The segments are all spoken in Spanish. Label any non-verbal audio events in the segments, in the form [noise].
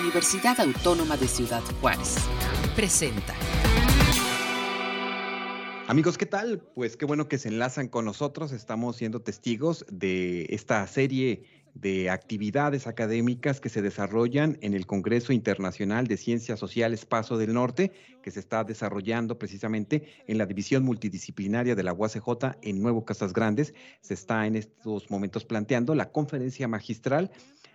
Universidad Autónoma de Ciudad Juárez. Presenta. Amigos, ¿qué tal? Pues qué bueno que se enlazan con nosotros. Estamos siendo testigos de esta serie de actividades académicas que se desarrollan en el Congreso Internacional de Ciencias Sociales Paso del Norte, que se está desarrollando precisamente en la División Multidisciplinaria de la UACJ en Nuevo Casas Grandes. Se está en estos momentos planteando la conferencia magistral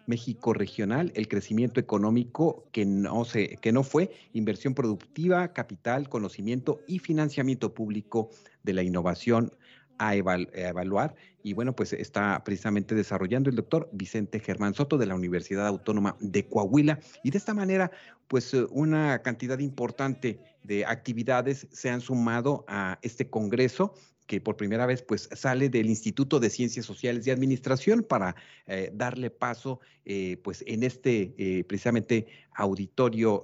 México regional, el crecimiento económico que no, se, que no fue inversión productiva, capital, conocimiento y financiamiento público de la innovación a, evaluar. Y bueno, pues está precisamente desarrollando el doctor Vicente Germán Soto de la Universidad Autónoma de Coahuila. Y de esta manera, pues eh, una cantidad importante de actividades se han sumado a este Congreso que por primera vez pues sale del Instituto de Ciencias Sociales y Administración para eh, darle paso eh, pues en este precisamente auditorio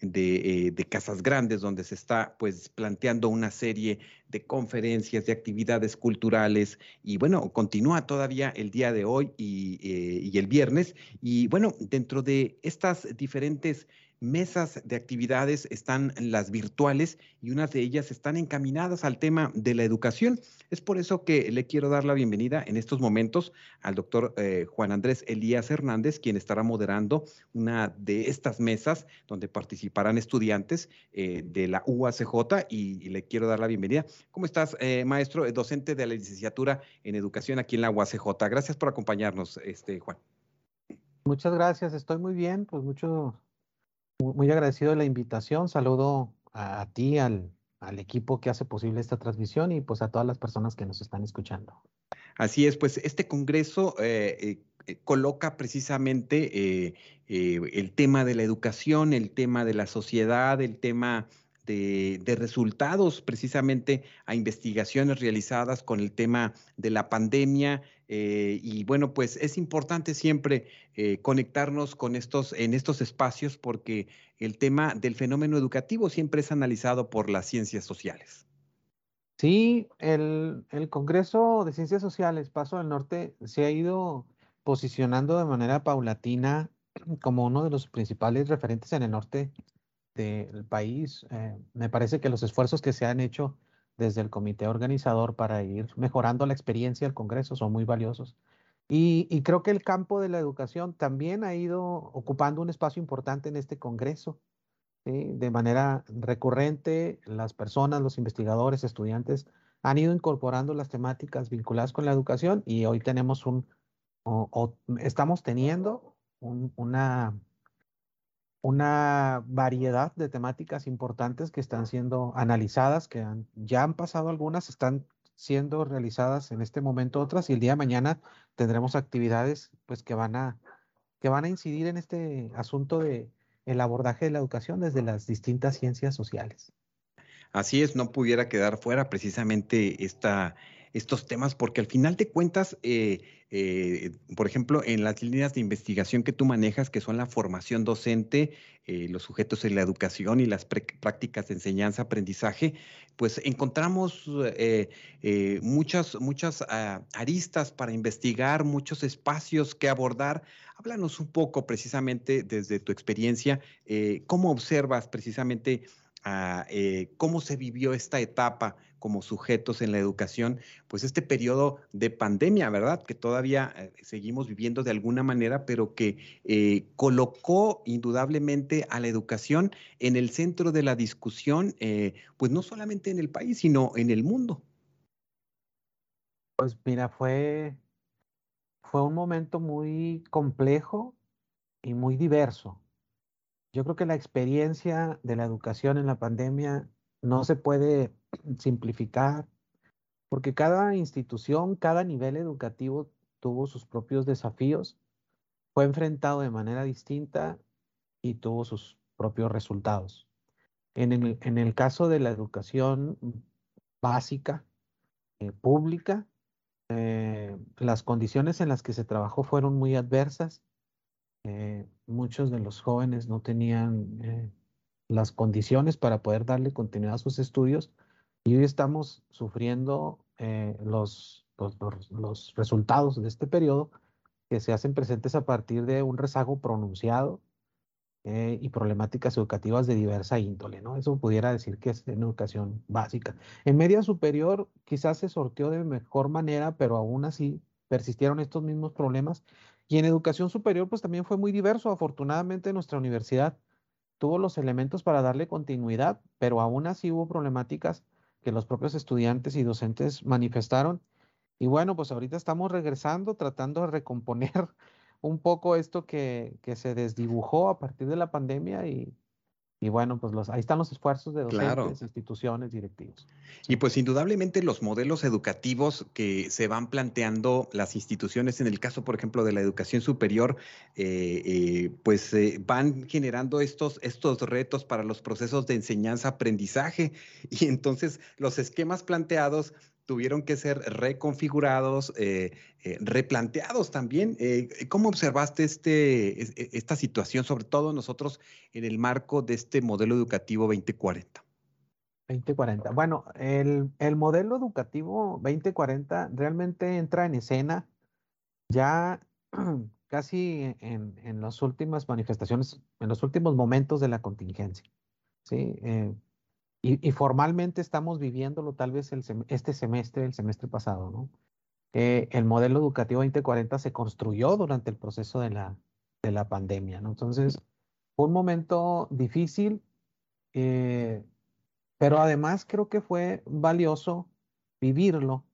de, de, Casas Grandes, donde se está pues planteando una serie de conferencias, de actividades culturales, y bueno, continúa todavía el día de hoy y, y el viernes. Y bueno, dentro de estas diferentes mesas de actividades están las virtuales y unas de ellas están encaminadas al tema de la educación. Es por eso que le quiero dar la bienvenida en estos momentos al doctor eh, Juan Andrés Elías Hernández, quien estará moderando una de estas mesas donde participarán estudiantes eh, de la UACJ y, le quiero dar la bienvenida. ¿Cómo estás, eh, maestro, docente de la licenciatura en educación aquí en la UACJ? Gracias por acompañarnos, este, Juan. Muchas gracias, estoy muy bien, pues mucho muy agradecido de la invitación. Saludo a, ti, al, equipo que hace posible esta transmisión y pues a todas las personas que nos están escuchando. Así es, pues este Congreso eh, eh, eh, coloca precisamente el tema de la educación, el tema de la sociedad, el tema de, resultados precisamente a investigaciones realizadas con el tema de la pandemia. Eh, y bueno, pues es importante siempre eh, conectarnos con estos, en estos espacios porque el tema del fenómeno educativo siempre es analizado por las ciencias sociales. Sí, el, el Congreso de Ciencias Sociales, Paso del Norte, se ha ido posicionando de manera paulatina [clears throat] como uno de los principales referentes en el norte del país. Eh, me parece que los esfuerzos que se han hecho desde el comité organizador para ir mejorando la experiencia del Congreso son muy valiosos. Y, creo que el campo de la educación también ha ido ocupando un espacio importante en este Congreso. De manera recurrente, las personas, los investigadores, estudiantes han ido incorporando las temáticas vinculadas con la educación y hoy tenemos un, estamos teniendo una una variedad de temáticas importantes que están siendo analizadas, que ya han pasado algunas, están siendo realizadas en este momento otras y el día de mañana tendremos actividades pues que van a que van a incidir en este asunto de el abordaje de la educación desde las distintas ciencias sociales. Así es, no pudiera quedar fuera precisamente esta estos temas, porque al final de cuentas, eh, eh, por ejemplo, en las líneas de investigación que tú manejas, que son la formación docente, eh, los sujetos en la educación y las prácticas de enseñanza-aprendizaje, pues encontramos muchas, muchas ah, aristas para investigar, muchos espacios que abordar. Háblanos un poco precisamente desde tu experiencia, cómo observas precisamente cómo se vivió esta etapa como sujetos en la educación, pues este periodo de pandemia, ¿verdad? Que todavía eh, seguimos viviendo de alguna manera, pero que eh, colocó indudablemente a la educación en el centro de la discusión, eh, pues no solamente en el país, sino en el mundo. Pues mira, fue, fue un momento muy complejo y muy diverso yo creo que la experiencia de la educación en la pandemia no se puede simplificar porque cada institución, cada nivel educativo tuvo sus propios desafíos, fue enfrentado de manera distinta y tuvo sus propios resultados. En el, caso de la educación básica, eh, pública, eh, las condiciones en las que se trabajó fueron muy adversas eh, muchos de los jóvenes no tenían las condiciones para poder darle continuidad a sus estudios y hoy estamos sufriendo eh, los, los, resultados de este periodo que se hacen presentes a partir de un rezago pronunciado eh, y problemáticas educativas de diversa índole, ¿no? Eso pudiera decir que es en educación básica. En media superior quizás se sorteó de mejor manera, pero aún así persistieron estos mismos problemas. Y en educación superior, pues también fue muy diverso. Afortunadamente, nuestra universidad tuvo los elementos para darle continuidad, pero aún así hubo problemáticas que los propios estudiantes y docentes manifestaron. Y bueno, pues ahorita estamos regresando, tratando de recomponer [laughs] un poco esto que, que se desdibujó a partir de la pandemia y, y bueno, pues los, ahí están los esfuerzos de docentes, instituciones, directivos. Y pues indudablemente los modelos educativos que se van planteando las instituciones, en el caso, por ejemplo, de la educación superior, eh, eh, pues eh, van generando estos, estos retos para los procesos de enseñanza-aprendizaje. [laughs] Y entonces los esquemas planteados tuvieron que ser reconfigurados, eh, eh, replanteados también. Eh, ¿Cómo observaste este, e, esta situación, sobre todo nosotros en el marco de este modelo educativo 2040? 2040. Bueno, el, modelo educativo 2040 realmente entra en escena ya [clears throat] casi en, en, las últimas manifestaciones, en los últimos momentos de la contingencia. ¿sí? Y, formalmente estamos viviéndolo tal vez este semestre, el semestre pasado, ¿no? Eh, el modelo educativo 2040 se construyó durante el proceso de la, de la pandemia, ¿no? Entonces, fue un momento difícil, eh, pero además creo que fue valioso vivirlo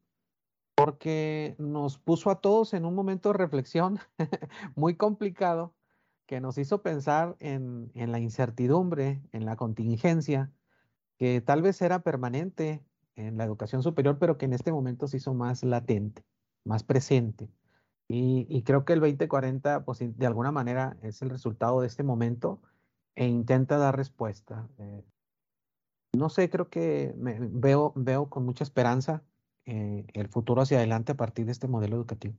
porque nos puso a todos en un momento de reflexión [laughs] muy complicado que nos hizo pensar en, en la incertidumbre, en la contingencia, que tal vez era permanente en la educación superior, pero que en este momento se hizo más latente, más presente. Y, creo que el 2040, pues de alguna manera es el resultado de este momento e intenta dar respuesta. Eh, no sé, creo que veo, veo con mucha esperanza eh, el futuro hacia adelante a partir de este modelo educativo.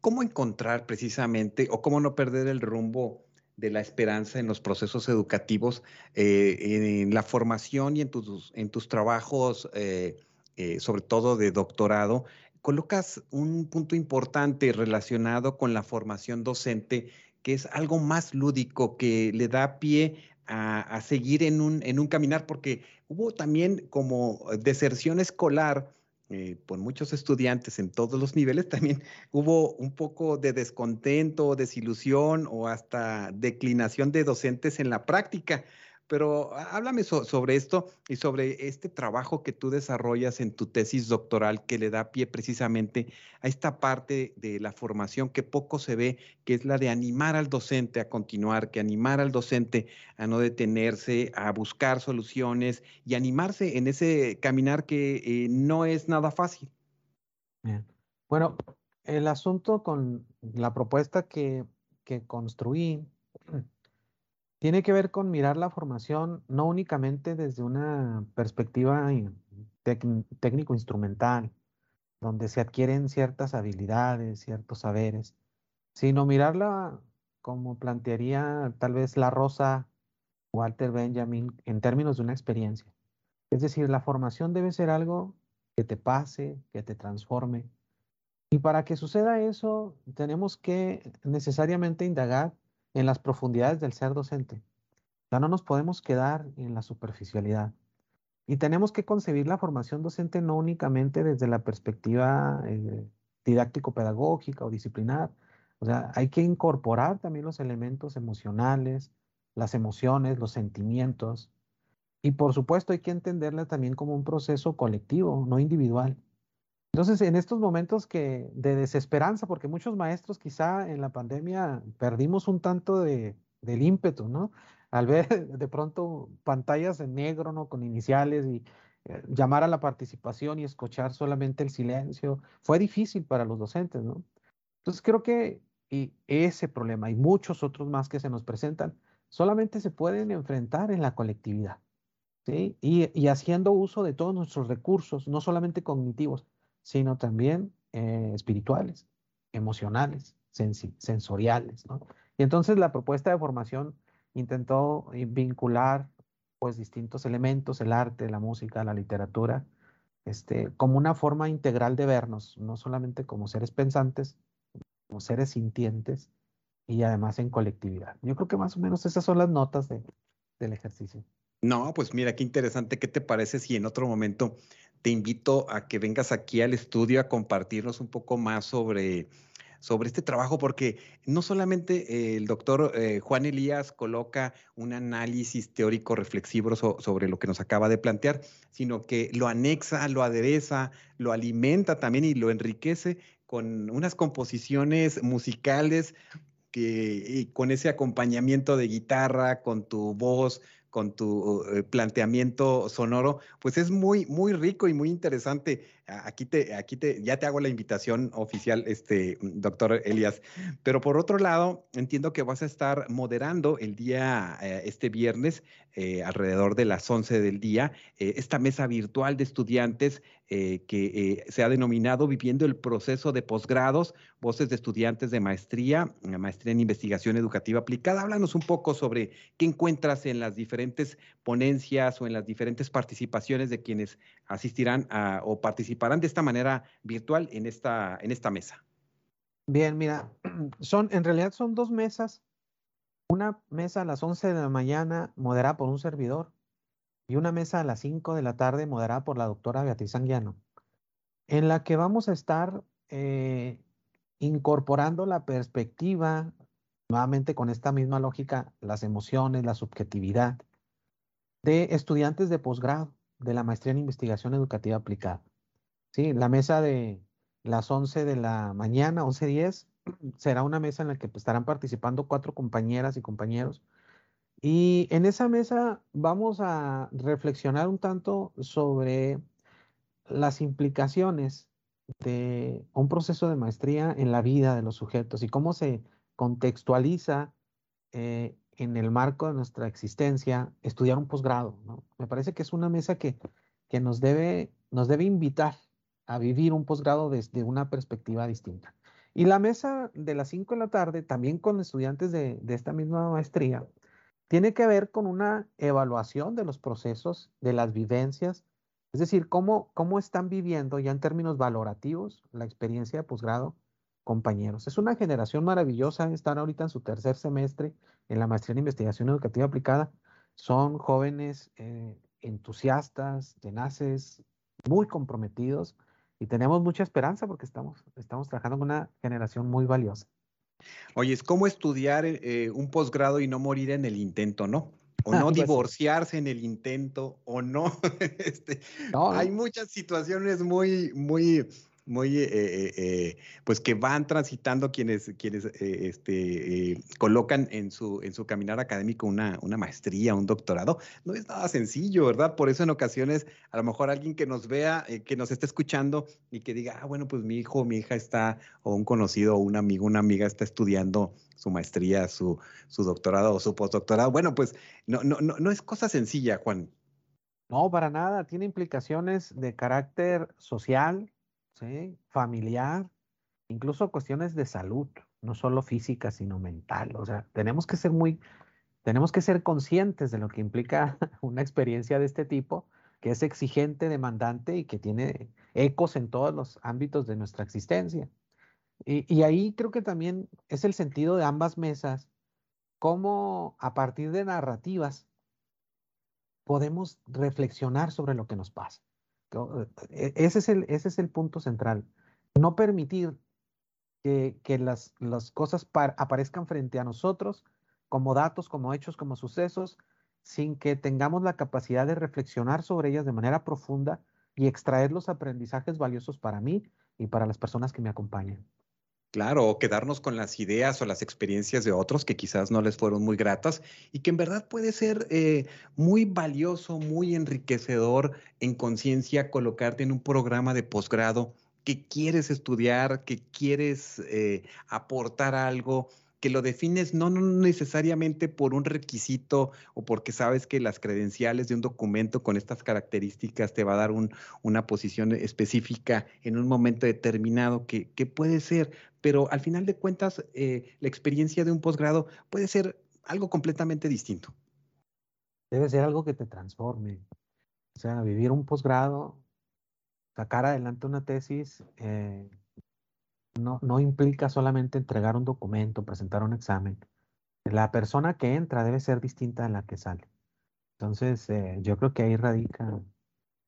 ¿Cómo encontrar precisamente o cómo no perder el rumbo de la esperanza en los procesos educativos, eh, en la formación y en tus, en tus trabajos, eh, eh, sobre todo de doctorado, colocas un punto importante relacionado con la formación docente, que es algo más lúdico, que le da pie a, a seguir en un, en un caminar, porque hubo también como deserción escolar eh, por muchos estudiantes en todos los niveles, también [laughs] hubo un poco de descontento, desilusión o hasta declinación de docentes en la práctica. Pero háblame sobre esto y sobre este trabajo que tú desarrollas en tu tesis doctoral que le da pie precisamente a esta parte de la formación que poco se ve, que es la de animar al docente a continuar, que animar al docente a no detenerse, a buscar soluciones y animarse en ese caminar que eh, no es nada fácil. Bueno, el asunto con la propuesta que, que construí tiene que ver con mirar la formación no únicamente desde una perspectiva técnico-instrumental, donde se adquieren ciertas habilidades, ciertos saberes, sino mirarla como plantearía tal vez la Rosa Walter Benjamin en términos de una experiencia. Es decir, la formación debe ser algo que te pase, que te transforme. Y para que suceda eso, tenemos que necesariamente indagar en las profundidades del ser docente. Ya no nos podemos quedar en la superficialidad. Y tenemos que concebir la formación docente no únicamente desde la perspectiva eh, didáctico-pedagógica o disciplinar. O sea, hay que incorporar también los elementos emocionales, las emociones, los sentimientos. Y por supuesto hay que entenderla también como un proceso colectivo, no individual. Entonces, en estos momentos que, de desesperanza, porque muchos maestros quizá en la pandemia perdimos un tanto de, del ímpetu, ¿no? Al ver [laughs] de pronto pantallas en negro, ¿no? Con iniciales y eh, llamar a la participación y escuchar solamente el silencio, fue difícil para los docentes, ¿no? Entonces, creo que y ese problema y muchos otros más que se nos presentan solamente se pueden enfrentar en la colectividad, ¿sí? Y, y haciendo uso de todos nuestros recursos, no solamente cognitivos, sino también eh, espirituales, emocionales, sensoriales. ¿no? Y entonces la propuesta de formación intentó vincular pues distintos elementos, el arte, la música, la literatura, este, como una forma integral de vernos, no solamente como seres pensantes, como seres sintientes, y además en colectividad. Yo creo que más o menos esas son las notas del ejercicio. No, pues mira, qué interesante. ¿Qué te parece si en otro momento te invito a que vengas aquí al estudio a compartirnos un poco más sobre, sobre este trabajo? Porque no solamente el doctor eh, Juan Elías coloca un análisis teórico reflexivo sobre lo que nos acaba de plantear, sino que lo anexa, lo adereza, lo alimenta también y lo enriquece con unas composiciones musicales que con ese acompañamiento de guitarra, con tu voz, con tu eh, planteamiento sonoro, pues es muy, muy rico y muy interesante. Aquí te, aquí te, ya te hago la invitación oficial, este, doctor Elias. Pero por otro lado, entiendo que vas a estar moderando el día, eh, este viernes, eh, alrededor de las 11 del día, esta mesa virtual de estudiantes que se ha denominado Viviendo el proceso de posgrados, voces de estudiantes de maestría, maestría en investigación educativa aplicada. Háblanos un poco sobre qué encuentras en las diferentes ponencias o en las diferentes participaciones de quienes asistirán a, o participarán de esta manera virtual en esta, en esta mesa. Bien, mira, [clears throat] son, en realidad son dos mesas. Una mesa a las 11 de la mañana moderada por un servidor y una mesa a las 5 de la tarde moderada por la doctora Beatriz Anguiano, en la que vamos a estar eh, incorporando la perspectiva, nuevamente con esta misma lógica, las emociones, la subjetividad, de estudiantes de posgrado de la maestría en investigación educativa aplicada. Sí, la mesa de las 11 de la mañana, 11.10, [clears throat] será una mesa en la que pues, estarán participando cuatro compañeras y compañeros. Y en esa mesa vamos a reflexionar un tanto sobre las implicaciones de un proceso de maestría en la vida de los sujetos y cómo se contextualiza eh, en el marco de nuestra existencia estudiar un posgrado. Me parece que es una mesa que, que nos, debe, nos debe invitar a vivir un posgrado desde una perspectiva distinta. Y la mesa de las 5 de la tarde, también con estudiantes de, esta misma maestría, tiene que ver con una evaluación de los procesos, de las vivencias, es decir, cómo, cómo están viviendo ya en términos valorativos la experiencia de posgrado compañeros. Es una generación maravillosa, están ahorita en su tercer semestre en la maestría en investigación educativa aplicada. Son jóvenes eh, entusiastas, tenaces, muy comprometidos y tenemos mucha esperanza porque estamos, estamos trabajando con una generación muy valiosa. Oye, es como estudiar eh, un posgrado y no morir en el intento, ¿no? O no pues divorciarse en el intento, o no. [laughs] Este, no hay muchas situaciones muy, muy, muy, eh, eh, eh, pues que van transitando quienes, quienes este, colocan en su, en su caminar académico una, una maestría, un doctorado. No es nada sencillo, ¿verdad? Por eso en ocasiones, a lo mejor alguien que nos vea, que nos esté escuchando y que diga, ah, bueno, pues mi hijo, mi hija está, o un conocido, o un amigo, una amiga está estudiando su maestría, su, su doctorado o su postdoctorado. Bueno, pues no, no, no, no es cosa sencilla, Juan. No, para nada. Tiene implicaciones de carácter social, familiar, incluso cuestiones de salud, no solo física, sino mental. O sea, tenemos que ser muy, tenemos que ser conscientes de lo que implica [laughs] una experiencia de este tipo, que es exigente, demandante y que tiene ecos en todos los ámbitos de nuestra existencia. Y, y ahí creo que también es el sentido de ambas mesas, cómo a partir de narrativas podemos reflexionar sobre lo que nos pasa. E, ese es el, ese es el punto central. No permitir que, que las, las, cosas aparezcan frente a nosotros como datos, como hechos, como sucesos, sin que tengamos la capacidad de reflexionar sobre ellas de manera profunda y extraer los aprendizajes valiosos para mí y para las personas que me acompañan. Claro, o quedarnos con las ideas o las experiencias de otros que quizás no les fueron muy gratas y que en verdad puede ser eh, muy valioso, muy enriquecedor en conciencia colocarte en un programa de posgrado que quieres estudiar, que quieres eh, aportar algo que lo defines no, necesariamente por un requisito o porque sabes que las credenciales de un documento con estas características te va a dar una posición específica en un momento determinado que, puede ser, pero al final de cuentas eh, la experiencia de un posgrado puede ser algo completamente distinto. Debe ser algo que te transforme. O sea, vivir un posgrado, sacar adelante una tesis, eh, no, no implica solamente entregar un documento, presentar un examen. La persona que entra debe ser distinta a la que sale. Entonces, eh, yo creo que ahí radica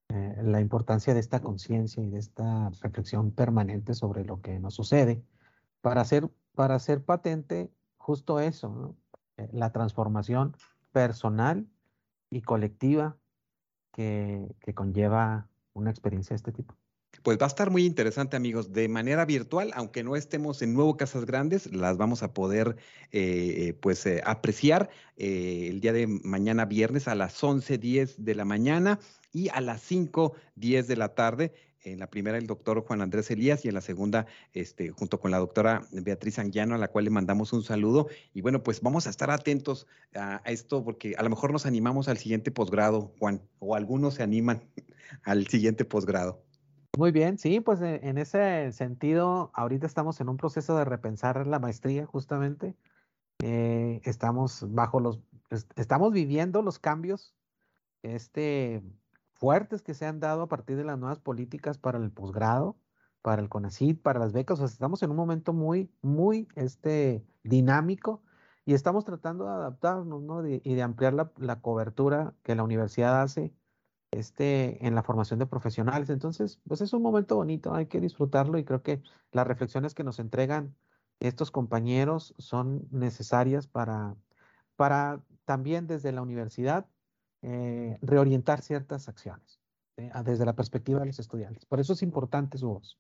eh, la importancia de esta conciencia y de esta reflexión permanente sobre lo que nos sucede para hacer, para patente justo eso, eh, la transformación personal y colectiva que, que conlleva una experiencia de este tipo. Pues va a estar muy interesante, amigos, de manera virtual, aunque no estemos en Nuevo Casas Grandes, las vamos a poder eh, pues eh, apreciar eh, el día de mañana viernes a las 11.10 de la mañana y a las 5.10 de la tarde. En la primera el doctor Juan Andrés Elías y en la segunda, este, junto con la doctora Beatriz Anguiano, a la cual le mandamos un saludo. Y bueno, pues vamos a estar atentos a, a esto porque a lo mejor nos animamos al siguiente posgrado, Juan, o algunos se animan [laughs] al siguiente posgrado. Muy bien, sí, pues e, en ese sentido, ahorita estamos en un proceso de repensar la maestría justamente. Eh, estamos bajo los, estamos viviendo los cambios este, fuertes que se han dado a partir de las nuevas políticas para el posgrado, para el CONACYT, para las becas. Estamos en un momento muy, muy este, dinámico y estamos tratando de adaptarnos ¿no? y de ampliar la cobertura que la universidad hace este, en la formación de profesionales. Entonces, pues es un momento bonito, hay que disfrutarlo y creo que las reflexiones que nos entregan estos compañeros son necesarias para, para también desde la universidad eh, reorientar ciertas acciones desde la perspectiva de los estudiantes. Por eso es importante su voz.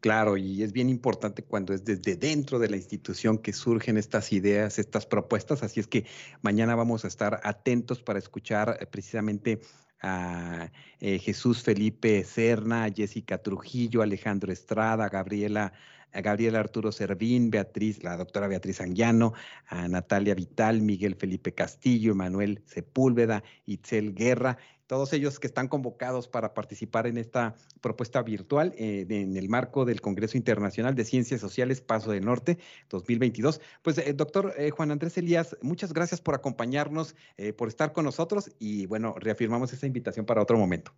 Claro, y es bien importante cuando es desde dentro de la institución que surgen estas ideas, estas propuestas. Así es que mañana vamos a estar atentos para escuchar eh, precisamente a eh, Jesús Felipe Cerna, a Jessica Trujillo, Alejandro Estrada, Gabriela, a Gabriela Arturo Servín, Beatriz, la doctora Beatriz Anguiano, a Natalia Vital, Miguel Felipe Castillo, Manuel Sepúlveda, Itzel Guerra todos ellos que están convocados para participar en esta propuesta virtual eh, en el marco del Congreso Internacional de Ciencias Sociales Paso del Norte 2022. Pues, eh, doctor eh, Juan Andrés Elías, muchas gracias por acompañarnos, por estar con nosotros y bueno, reafirmamos esa invitación para otro momento.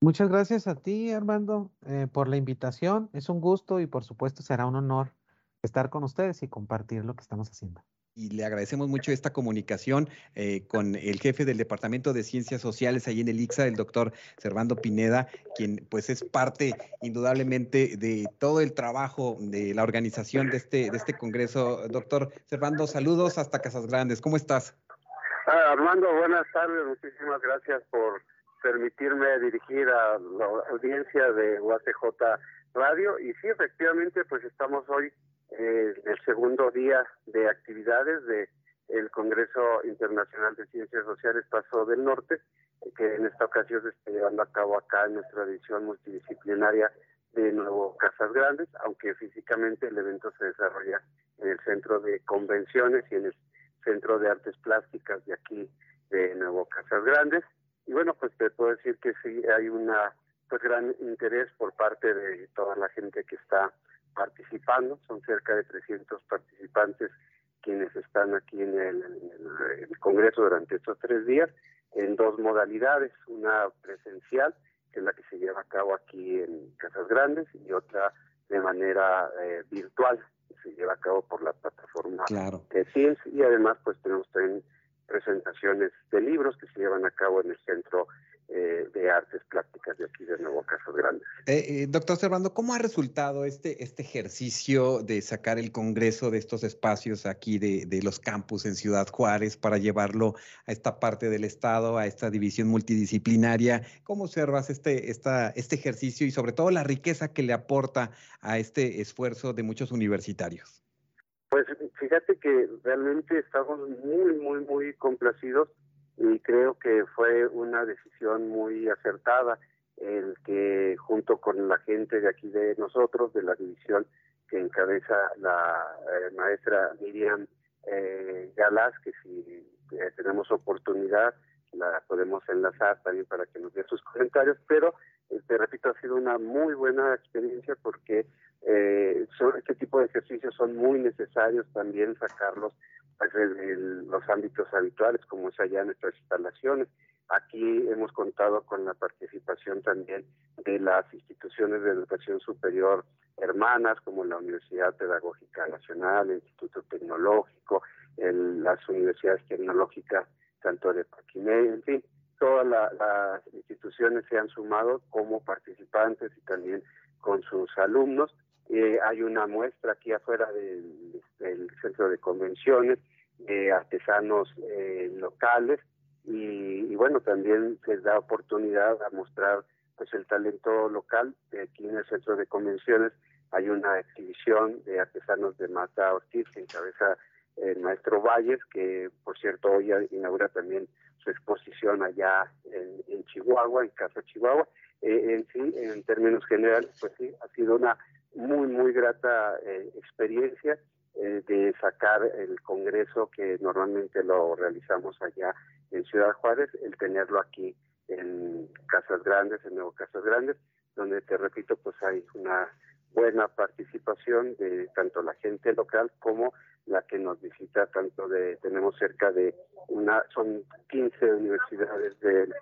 Muchas gracias a ti, Armando, por la invitación. Es un gusto y por supuesto será un honor estar con ustedes y compartir lo que estamos haciendo y le agradecemos mucho esta comunicación eh, con el jefe del Departamento de Ciencias Sociales ahí en el ICSA, el doctor Servando Pineda, quien pues es parte indudablemente de todo el trabajo de la organización de este, de este congreso. Doctor Servando, saludos hasta Casas Grandes. ¿Cómo estás? Ah, Armando, buenas tardes. Muchísimas gracias por permitirme dirigir a la audiencia de UACJ Radio. Y sí, efectivamente, pues estamos hoy eh, el segundo día de actividades de Congreso Internacional de Ciencias Sociales Paso del Norte, que en esta ocasión se está llevando a cabo acá en nuestra edición multidisciplinaria de Nuevo Casas Grandes, aunque físicamente el evento se desarrolla en el Centro de Convenciones y en el Centro de Artes Plásticas de aquí de Nuevo Casas Grandes. Y bueno, pues te puedo decir que sí hay una pues gran interés por parte de toda la gente que está participando, son cerca de 300 participantes quienes están aquí en el, Congreso durante estos tres días, en dos modalidades, una presencial, que es la que se lleva a cabo aquí en Casas Grandes, y otra de manera eh, virtual, que se lleva a cabo por la plataforma de Teams, y además pues tenemos también presentaciones de libros que se llevan a cabo en el Centro eh, de artes plásticas de aquí de Nuevo Casas Grandes. Eh, eh, doctor Servando, ¿cómo ha resultado este, este ejercicio de sacar el Congreso de estos espacios aquí de, de, los campus en Ciudad Juárez para llevarlo a esta parte del Estado, a esta división multidisciplinaria? ¿Cómo observas este, esta, este ejercicio y sobre todo la riqueza que le aporta a este esfuerzo de muchos universitarios? Pues fíjate que realmente estamos muy, muy, muy complacidos y creo que fue una decisión muy acertada el que junto con la gente de aquí de nosotros, de la división que encabeza la eh, maestra Miriam eh, Galás, que si eh, tenemos oportunidad la podemos enlazar también para que nos dé sus comentarios, pero te repito, ha sido una muy buena experiencia porque eh, este tipo de ejercicios son muy necesarios también sacarlos los ámbitos habituales, como es allá en nuestras instalaciones. Aquí hemos contado con la participación también de las instituciones de educación superior hermanas como la Universidad Pedagógica Nacional, el Instituto Tecnológico, las universidades tecnológicas, tanto de Paquimé, en fin, todas las instituciones se han sumado como participantes y también con sus alumnos. Eh, hay una muestra aquí afuera del, centro de convenciones de artesanos eh, locales y, bueno, también les da oportunidad a mostrar pues el talento local. Aquí en el centro de convenciones hay una exhibición de artesanos de Mata Ortiz que encabeza el maestro Valles, que por cierto hoy inaugura también su exposición allá en, Chihuahua, en Casa Chihuahua. Eh, en sí, en términos generales, pues sí, ha sido una muy, muy grata eh, experiencia eh, de sacar el Congreso que normalmente lo realizamos allá en Ciudad Juárez, el tenerlo aquí en Casas Grandes, en Nuevo Casas Grandes, donde te repito, pues hay una buena participación de tanto la gente local como la que nos visita, tanto de, tenemos cerca de una, son 15 universidades del,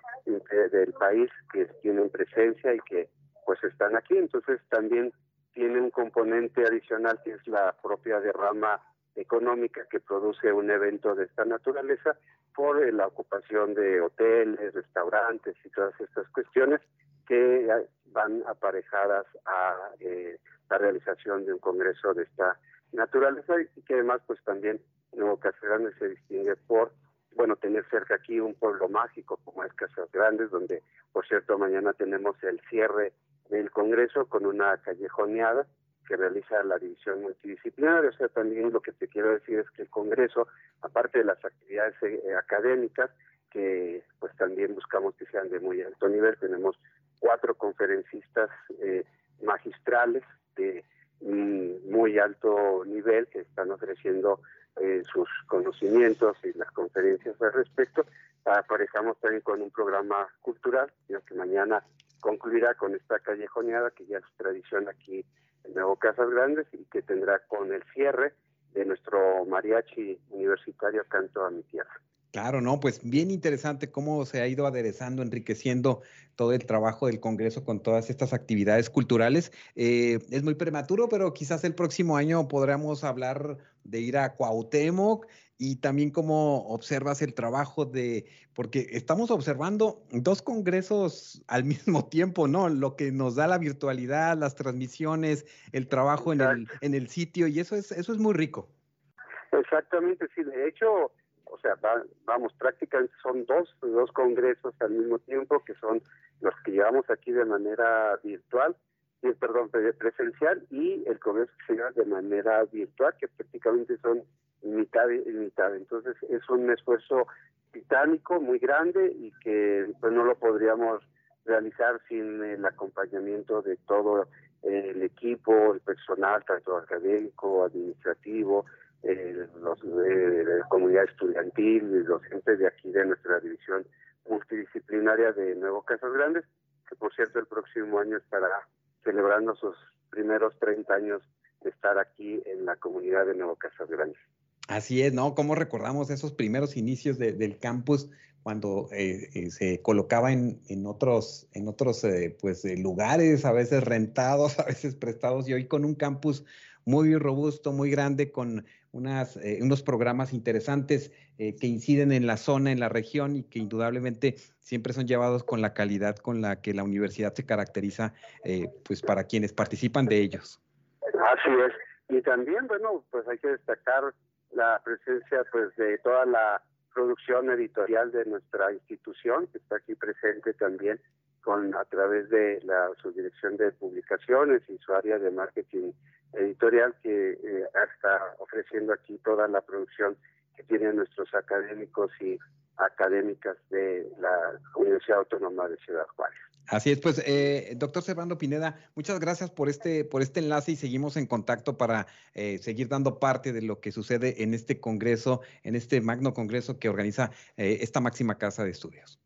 del país que tienen presencia y que pues están aquí, entonces también tiene un componente adicional que es la propia derrama económica que produce un evento de esta naturaleza por la ocupación de hoteles, restaurantes y todas estas cuestiones que van aparejadas a eh, la realización de un congreso de esta naturaleza y que además pues también Nuevo Casas Grandes se distingue por bueno tener cerca aquí un pueblo mágico como es Casas Grandes donde por cierto mañana tenemos el cierre del congreso con una callejoneada que realiza la división multidisciplinaria. O sea, también lo que te quiero decir es que el Congreso, aparte de las actividades eh, académicas, que pues también buscamos que sean de muy alto nivel, tenemos cuatro conferencistas eh, magistrales de muy alto nivel que están ofreciendo eh, sus conocimientos y las conferencias al respecto. Aparejamos también con un programa cultural, que mañana concluirá con esta callejoneada que ya es tradición aquí en Nuevo Casas Grandes y que tendrá con el cierre de nuestro mariachi universitario Canto a mi Tierra. Claro, no, pues bien interesante cómo se ha ido aderezando, enriqueciendo todo el trabajo del Congreso con todas estas actividades culturales. Eh, es muy prematuro, pero quizás el próximo año podremos hablar de ir a Cuauhtémoc y también cómo observas el trabajo de, porque estamos observando dos congresos al mismo [laughs] tiempo, ¿no? Lo que nos da la virtualidad, las transmisiones, el trabajo en el, en el sitio y eso es, eso es muy rico. Exactamente, sí, de hecho sea, vamos, prácticamente son dos, dos congresos al mismo tiempo que son los que llevamos aquí de manera virtual, perdón, presencial y el congreso que se lleva de manera virtual, que prácticamente son mitad y mitad. Entonces es un esfuerzo titánico muy grande y que pues no lo podríamos realizar sin el acompañamiento de todo el equipo, el personal, tanto académico, administrativo, eh, los, de la comunidad estudiantil docentes de aquí de nuestra división multidisciplinaria de Nuevo Casas Grandes, que por cierto el próximo año estará celebrando sus primeros 30 años de estar aquí en la comunidad de Nuevo Casas Grandes. Así es, ¿no? ¿Cómo recordamos esos primeros inicios del campus cuando eh, eh, se colocaba en, en, otros, en otros eh, pues, lugares, a veces rentados, [laughs] a veces prestados, y hoy con un campus muy robusto, muy grande, con unas, eh, unos programas interesantes eh, que inciden en la zona, en la región y que indudablemente siempre son llevados con la calidad con la que la universidad se caracteriza, eh, pues para quienes participan de ellos. Así es. Y también, bueno, pues hay que destacar la presencia pues de toda la producción editorial de nuestra institución, que está aquí presente también con a través de la subdirección de publicaciones y su área de marketing editorial que eh, está ofreciendo aquí toda la producción que tienen nuestros académicos y académicas de la Universidad Autónoma de Ciudad Juárez. Así es, pues, eh, doctor Servando Pineda, muchas gracias por este, por este enlace y seguimos en contacto para eh, seguir dando parte de lo que sucede en este congreso, en este magno congreso que organiza eh, esta máxima casa de estudios.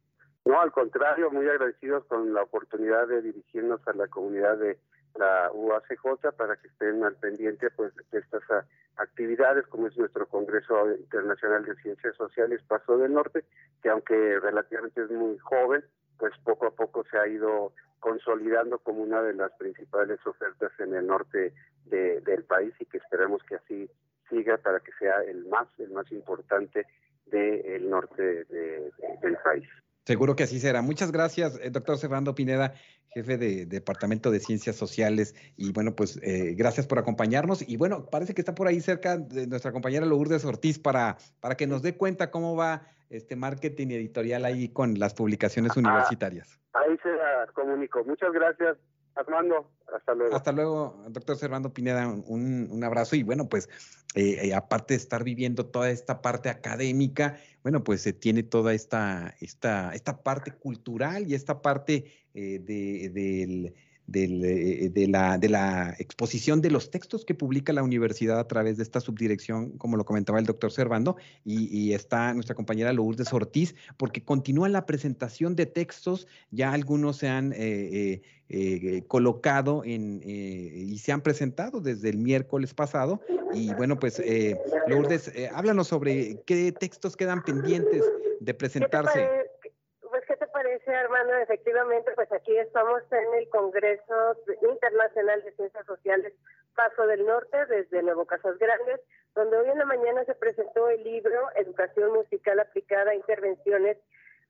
No, al contrario, muy agradecidos con la oportunidad de dirigirnos a la comunidad de la UACJ para que estén al pendiente pues de estas ah, actividades como es nuestro Congreso Internacional de Ciencias Sociales Paso del Norte, que aunque relativamente es muy joven, pues poco a poco se ha ido consolidando como una de las principales ofertas en el norte del país y que esperemos que así siga para que sea el más el más importante del norte del país. Seguro que así será. Muchas gracias, eh, doctor Servando Pineda, jefe de Departamento de Ciencias Sociales. Y bueno, pues eh, gracias por acompañarnos. Y bueno, parece que está por ahí cerca de nuestra compañera Lourdes Ortiz para, para que nos dé cuenta cómo va este marketing editorial ahí con las publicaciones ah, universitarias. ahí se comunico. Muchas gracias. Armando, hasta luego. Hasta luego, doctor Servando Pineda, un, abrazo y bueno, pues eh, eh, aparte de estar viviendo toda esta parte académica, bueno, pues se tiene toda esta, esta, esta parte cultural y esta parte eh, de, del eh, de, la, de, la, exposición de los textos que publica la universidad a través de esta subdirección, como lo comentaba el doctor Servando, y, está nuestra compañera Lourdes Ortiz, porque continúa la presentación de textos, ya algunos se han eh, eh, colocado en, y se han presentado desde el miércoles pasado, y bueno, pues Lourdes, háblanos sobre qué textos quedan pendientes de presentarse Armando? Efectivamente, pues aquí estamos en el Congreso Internacional de Ciencias Sociales Paso del Norte, desde Nuevo Casas Grandes, donde hoy en la mañana se presentó el libro Educación Musical Aplicada a Intervenciones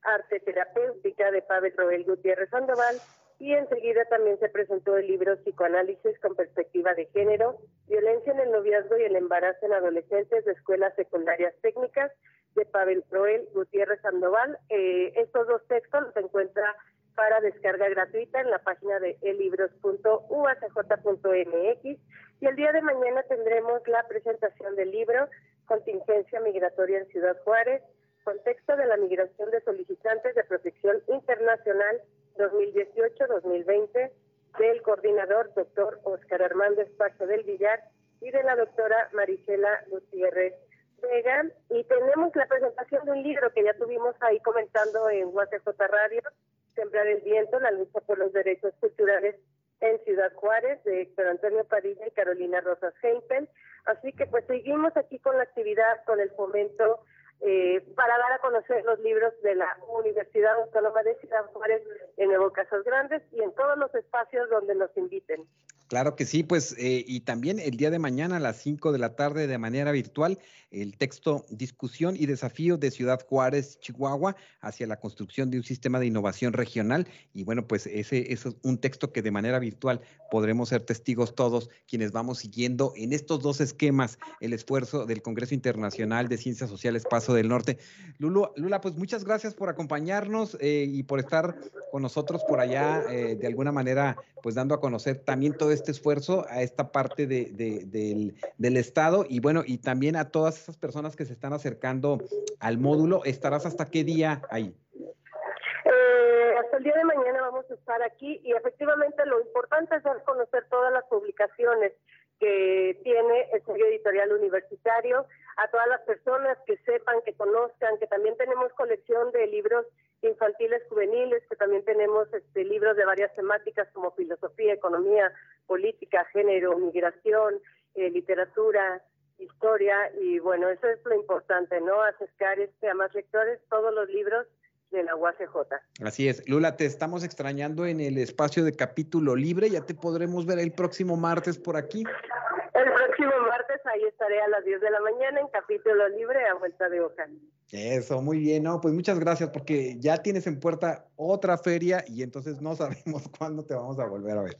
Arte Terapéutica de Pavel Roel Gutiérrez Sandoval y enseguida también se presentó el libro Psicoanálisis con perspectiva de género, violencia en el noviazgo y el embarazo en adolescentes de escuelas secundarias técnicas de Pavel Proel Gutiérrez Sandoval. Eh, estos dos textos los encuentra para descarga gratuita en la página de elibros.uacj.mx y el día de mañana tendremos la presentación del libro Contingencia Migratoria en Ciudad Juárez, contexto de la migración de solicitantes de protección internacional 2018-2020 del coordinador doctor Oscar Armando Espacio del Villar y de la doctora Marisela Gutiérrez y tenemos la presentación de un libro que ya tuvimos ahí comentando en UACJ Radio, Sembrar el Viento, la lucha por los derechos culturales en Ciudad Juárez, de Héctor Antonio Padilla y Carolina Rosas Hempel. Así que pues seguimos aquí con la actividad, con el fomento eh, para dar a conocer los libros de la Universidad Autónoma de Ciudad Juárez en Nuevo Casas Grandes y en todos los espacios donde nos inviten. Claro que sí, pues eh, y también el día de mañana a las 5 de la tarde de manera virtual, el texto Discusión y Desafío de Ciudad Juárez, Chihuahua, hacia la construcción de un sistema de innovación regional. Y bueno, pues ese, es un texto que de manera virtual podremos ser testigos todos quienes vamos siguiendo en estos dos esquemas el esfuerzo del Congreso Internacional de Ciencias Sociales Paso del Norte. Lulu, Lula, pues muchas gracias por acompañarnos eh, y por estar con nosotros por allá, eh, de alguna manera, pues dando a conocer también todo este esfuerzo a esta parte de, del, del, Estado y bueno, y también a todas esas personas que se están acercando al módulo. ¿Estarás hasta qué día ahí? Eh, hasta el día de mañana vamos a estar aquí y efectivamente lo importante es conocer todas las publicaciones que tiene el sello editorial universitario, a todas las personas que sepan, que conozcan, que también tenemos colección de libros infantiles juveniles, que también tenemos este, libros de varias temáticas como filosofía, economía, política, género, migración, eh, literatura, historia, y bueno, eso es lo importante, ¿no? Acercar este, a más lectores todos los libros de la UACJ. Así es. Lula, te estamos extrañando en el espacio de capítulo libre. Ya te podremos ver el próximo martes por aquí. El próximo martes ahí estaré a las 10 de la mañana en capítulo libre a vuelta de hoja. Eso, muy bien, ¿no? Pues muchas gracias porque ya tienes en puerta otra feria y entonces no sabemos [laughs] cuándo te vamos a volver a ver.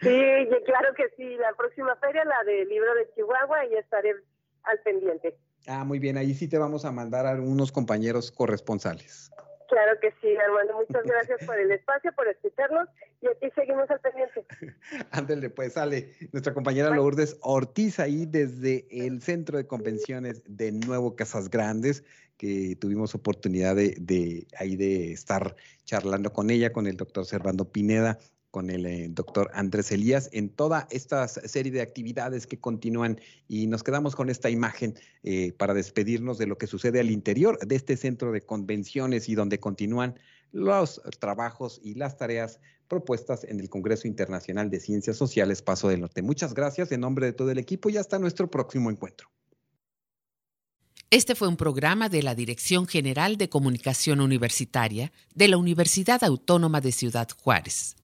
Sí, claro que sí, la próxima feria, la del libro de Chihuahua, y estaré al pendiente. Ah, muy bien, ahí sí te vamos a mandar a algunos compañeros corresponsales. Claro que sí, Armando. Muchas [laughs] gracias por el espacio, por escucharnos y aquí seguimos al pendiente. [laughs] Ándale, pues sale nuestra compañera Lourdes Ortiz ahí desde el Centro de Convenciones de Nuevo Casas Grandes, que tuvimos oportunidad de, de ahí de estar charlando con ella, con el doctor Servando Pineda con el eh, doctor Andrés Elías en toda esta serie de actividades que continúan y nos quedamos con esta imagen eh, para despedirnos de lo que sucede al interior de este centro de convenciones y donde continúan los trabajos y las tareas propuestas en el Congreso Internacional de Ciencias Sociales Paso del Norte. Muchas gracias en nombre de todo el equipo y hasta nuestro próximo encuentro. Este fue un programa de la Dirección General de Comunicación Universitaria de la Universidad Autónoma de Ciudad Juárez.